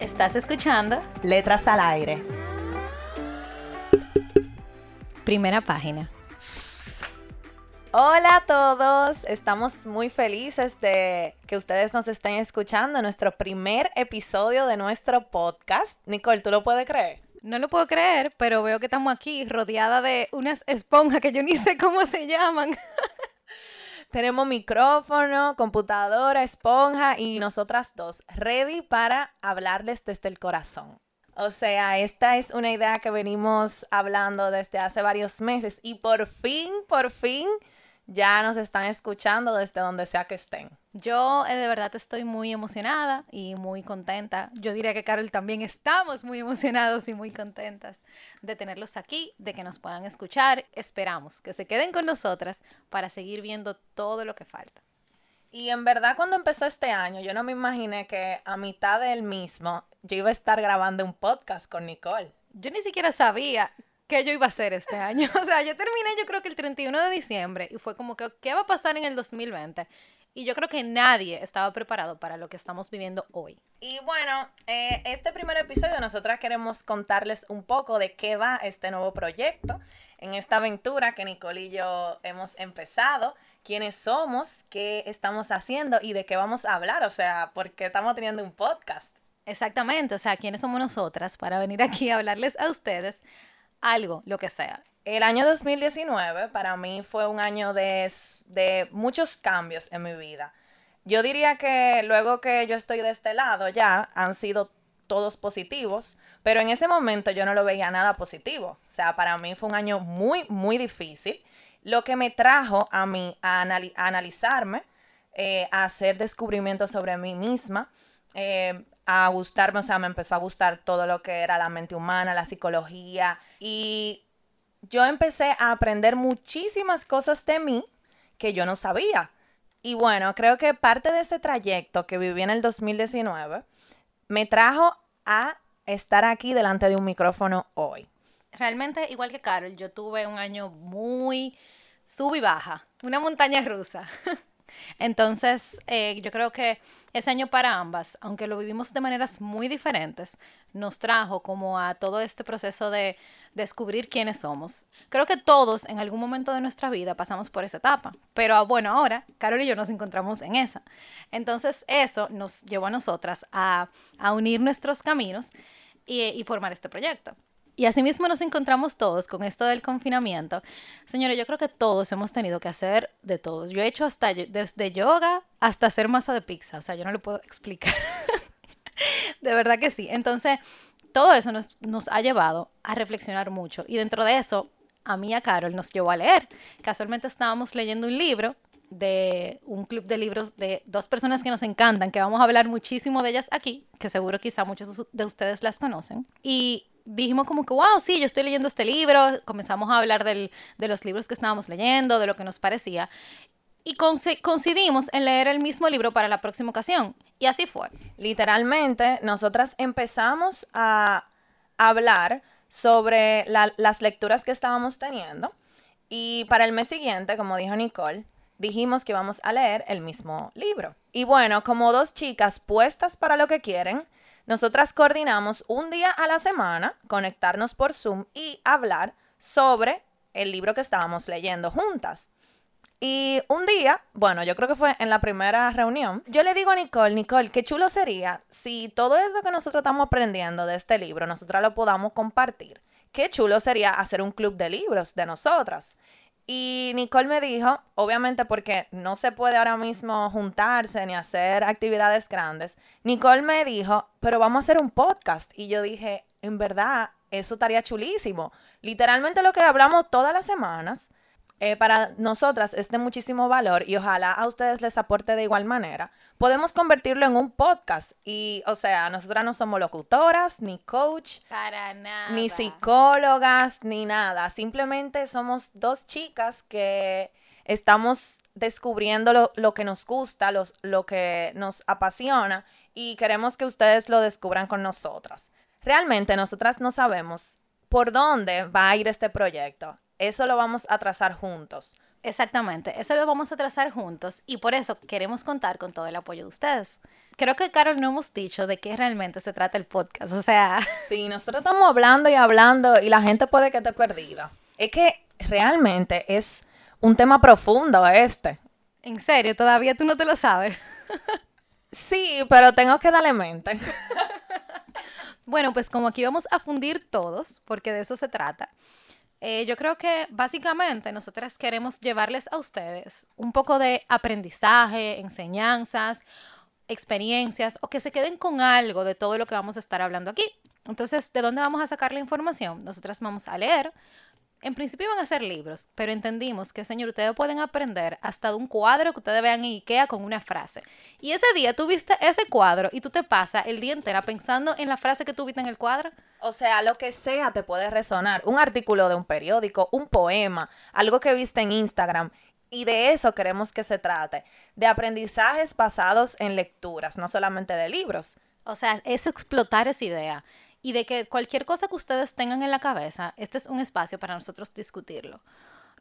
¿Estás escuchando? Letras al aire. Primera página. Hola a todos, estamos muy felices de que ustedes nos estén escuchando en nuestro primer episodio de nuestro podcast. Nicole, ¿tú lo puedes creer? No lo puedo creer, pero veo que estamos aquí rodeada de unas esponjas que yo ni sé cómo se llaman. Tenemos micrófono, computadora, esponja y nosotras dos, ready para hablarles desde el corazón. O sea, esta es una idea que venimos hablando desde hace varios meses y por fin, por fin ya nos están escuchando desde donde sea que estén. Yo eh, de verdad estoy muy emocionada y muy contenta. Yo diría que Carol también estamos muy emocionados y muy contentas de tenerlos aquí, de que nos puedan escuchar. Esperamos que se queden con nosotras para seguir viendo todo lo que falta. Y en verdad cuando empezó este año, yo no me imaginé que a mitad del mismo yo iba a estar grabando un podcast con Nicole. Yo ni siquiera sabía qué yo iba a hacer este año. O sea, yo terminé yo creo que el 31 de diciembre y fue como que, ¿qué va a pasar en el 2020? Y yo creo que nadie estaba preparado para lo que estamos viviendo hoy. Y bueno, eh, este primer episodio nosotras queremos contarles un poco de qué va este nuevo proyecto, en esta aventura que Nicole y yo hemos empezado, quiénes somos, qué estamos haciendo y de qué vamos a hablar, o sea, por qué estamos teniendo un podcast. Exactamente, o sea, quiénes somos nosotras para venir aquí a hablarles a ustedes algo, lo que sea. El año 2019 para mí fue un año de, de, muchos cambios en mi vida. Yo diría que luego que yo estoy de este lado ya han sido todos positivos, pero en ese momento yo no lo veía nada positivo. O sea, para mí fue un año muy, muy difícil, lo que me trajo a mí a, analizarme, eh, a hacer descubrimientos sobre mí misma, eh, a gustarme, o sea, me empezó a gustar todo lo que era la mente humana, la psicología y yo empecé a aprender muchísimas cosas de mí que yo no sabía. Y bueno, creo que parte de ese trayecto que viví en el 2019 me trajo a estar aquí delante de un micrófono hoy. Realmente, igual que Carol, yo tuve un año muy sub y baja, una montaña rusa. Entonces, eh, yo creo que ese año para ambas, aunque lo vivimos de maneras muy diferentes, nos trajo como a todo este proceso de descubrir quiénes somos. Creo que todos en algún momento de nuestra vida pasamos por esa etapa, pero ah, bueno, ahora Carol y yo nos encontramos en esa. Entonces, eso nos llevó a nosotras a, unir nuestros caminos y formar este proyecto. Y asimismo nos encontramos todos con esto del confinamiento. Señores, yo creo que todos hemos tenido que hacer de todos. Yo he hecho hasta desde yoga hasta hacer masa de pizza. O sea, yo no lo puedo explicar. de verdad que sí. Entonces, todo eso nos, ha llevado a reflexionar mucho. Y dentro de eso, a mí a Carol nos llevó a leer. Casualmente estábamos leyendo un libro de un club de libros de dos personas que nos encantan, que vamos a hablar muchísimo de ellas aquí, que seguro quizá muchos de ustedes las conocen. Y dijimos como que, wow, sí, yo estoy leyendo este libro, comenzamos a hablar del, de los libros que estábamos leyendo, de lo que nos parecía, y coincidimos en leer el mismo libro para la próxima ocasión. Y así fue. Literalmente, nosotras empezamos a hablar sobre las lecturas que estábamos teniendo, y para el mes siguiente, como dijo Nicole, dijimos que íbamos a leer el mismo libro. Y bueno, como dos chicas puestas para lo que quieren, nosotras coordinamos un día a la semana, conectarnos por Zoom y hablar sobre el libro que estábamos leyendo juntas. Y un día, bueno, yo creo que fue en la primera reunión, yo le digo a Nicole, Nicole, qué chulo sería si todo eso que nosotros estamos aprendiendo de este libro, nosotras lo podamos compartir. Qué chulo sería hacer un club de libros de nosotras. Y Nicole me dijo, obviamente porque no se puede ahora mismo juntarse ni hacer actividades grandes, Nicole me dijo, pero vamos a hacer un podcast. Y yo dije, en verdad, eso estaría chulísimo. Literalmente lo que hablamos todas las semanas eh, para nosotras es de muchísimo valor y ojalá a ustedes les aporte de igual manera, podemos convertirlo en un podcast. Y, o sea, nosotras no somos locutoras, ni coach, Para nada. ni psicólogas, ni nada. Simplemente somos dos chicas que estamos descubriendo lo, lo que nos gusta, los, lo que nos apasiona y queremos que ustedes lo descubran con nosotras. Realmente nosotras no sabemos por dónde va a ir este proyecto. Eso lo vamos a trazar juntos. Exactamente, eso lo vamos a trazar juntos y por eso queremos contar con todo el apoyo de ustedes. Creo que, Carol, no hemos dicho de qué realmente se trata el podcast, o sea, Sí, nosotros estamos hablando y hablando y la gente puede que esté perdida. Es que realmente es un tema profundo este. en serio, todavía tú no te lo sabes. Sí, pero tengo que darle mente. Bueno, pues como aquí vamos a fundir todos, porque de eso se trata, eh, yo creo que básicamente nosotras queremos llevarles a ustedes un poco de aprendizaje, enseñanzas, experiencias, o que se queden con algo de todo lo que vamos a estar hablando aquí. Entonces, ¿de dónde vamos a sacar la información? Nosotras vamos a leer. En principio iban a ser libros, pero entendimos que, señor, ustedes pueden aprender hasta de un cuadro que ustedes vean en Ikea con una frase. Y ese día tú viste ese cuadro y tú te pasas el día entero pensando en la frase que tú viste en el cuadro. O sea, lo que sea te puede resonar. Un artículo de un periódico, un poema, algo que viste en Instagram. Y de eso queremos que se trate. De aprendizajes basados en lecturas, no solamente de libros. O sea, es explotar esa idea. Y de que cualquier cosa que ustedes tengan en la cabeza, este es un espacio para nosotros discutirlo.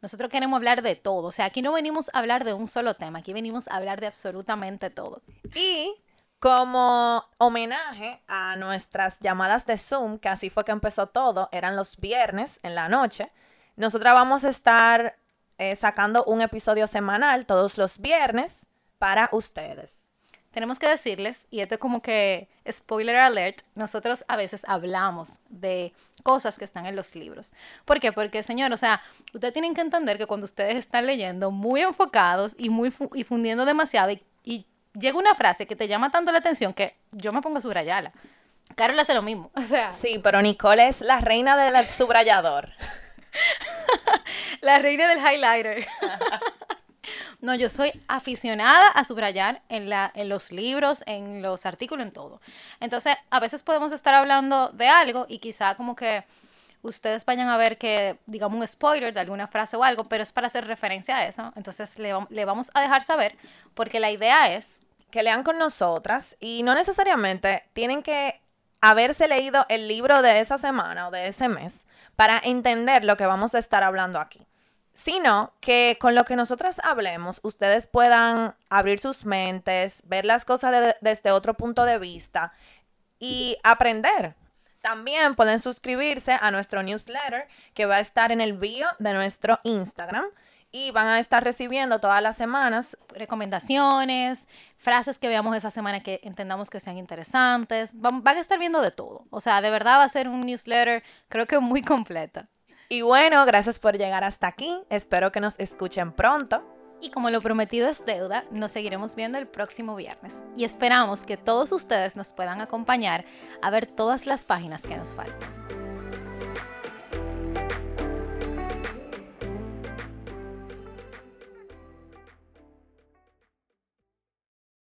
Nosotros queremos hablar de todo. O sea, aquí no venimos a hablar de un solo tema, aquí venimos a hablar de absolutamente todo. Y como homenaje a nuestras llamadas de Zoom, que así fue que empezó todo, eran los viernes en la noche, nosotras vamos a estar eh, sacando un episodio semanal todos los viernes para ustedes. Tenemos que decirles, y esto es como que spoiler alert, nosotros a veces hablamos de cosas que están en los libros. ¿Por qué? Porque, señor, o sea, ustedes tienen que entender que cuando ustedes están leyendo muy enfocados y muy fu- y fundiendo demasiado y, y llega una frase que te llama tanto la atención que yo me pongo a subrayarla. Carol hace lo mismo, o sea, Sí, pero Nicole es la reina del subrayador. la reina del highlighter. No, yo soy aficionada a subrayar en, la, en los libros, en los artículos, en todo. Entonces, a veces podemos estar hablando de algo y quizá como que ustedes vayan a ver que, digamos, un spoiler de alguna frase o algo, pero es para hacer referencia a eso. Entonces, le, le vamos a dejar saber, porque la idea es que lean con nosotras y no necesariamente tienen que haberse leído el libro de esa semana o de ese mes para entender lo que vamos a estar hablando aquí, sino que con lo que nosotras hablemos ustedes puedan abrir sus mentes, ver las cosas de- desde otro punto de vista y aprender. También pueden suscribirse a nuestro newsletter que va a estar en el bio de nuestro Instagram y van a estar recibiendo todas las semanas recomendaciones, frases que veamos esa semana que entendamos que sean interesantes. Van, van a estar viendo de todo. O sea, de verdad va a ser un newsletter, creo que muy completa. Y bueno, gracias por llegar hasta aquí. Espero que nos escuchen pronto. Y como lo prometido es deuda, nos seguiremos viendo el próximo viernes. Y esperamos que todos ustedes nos puedan acompañar a ver todas las páginas que nos faltan.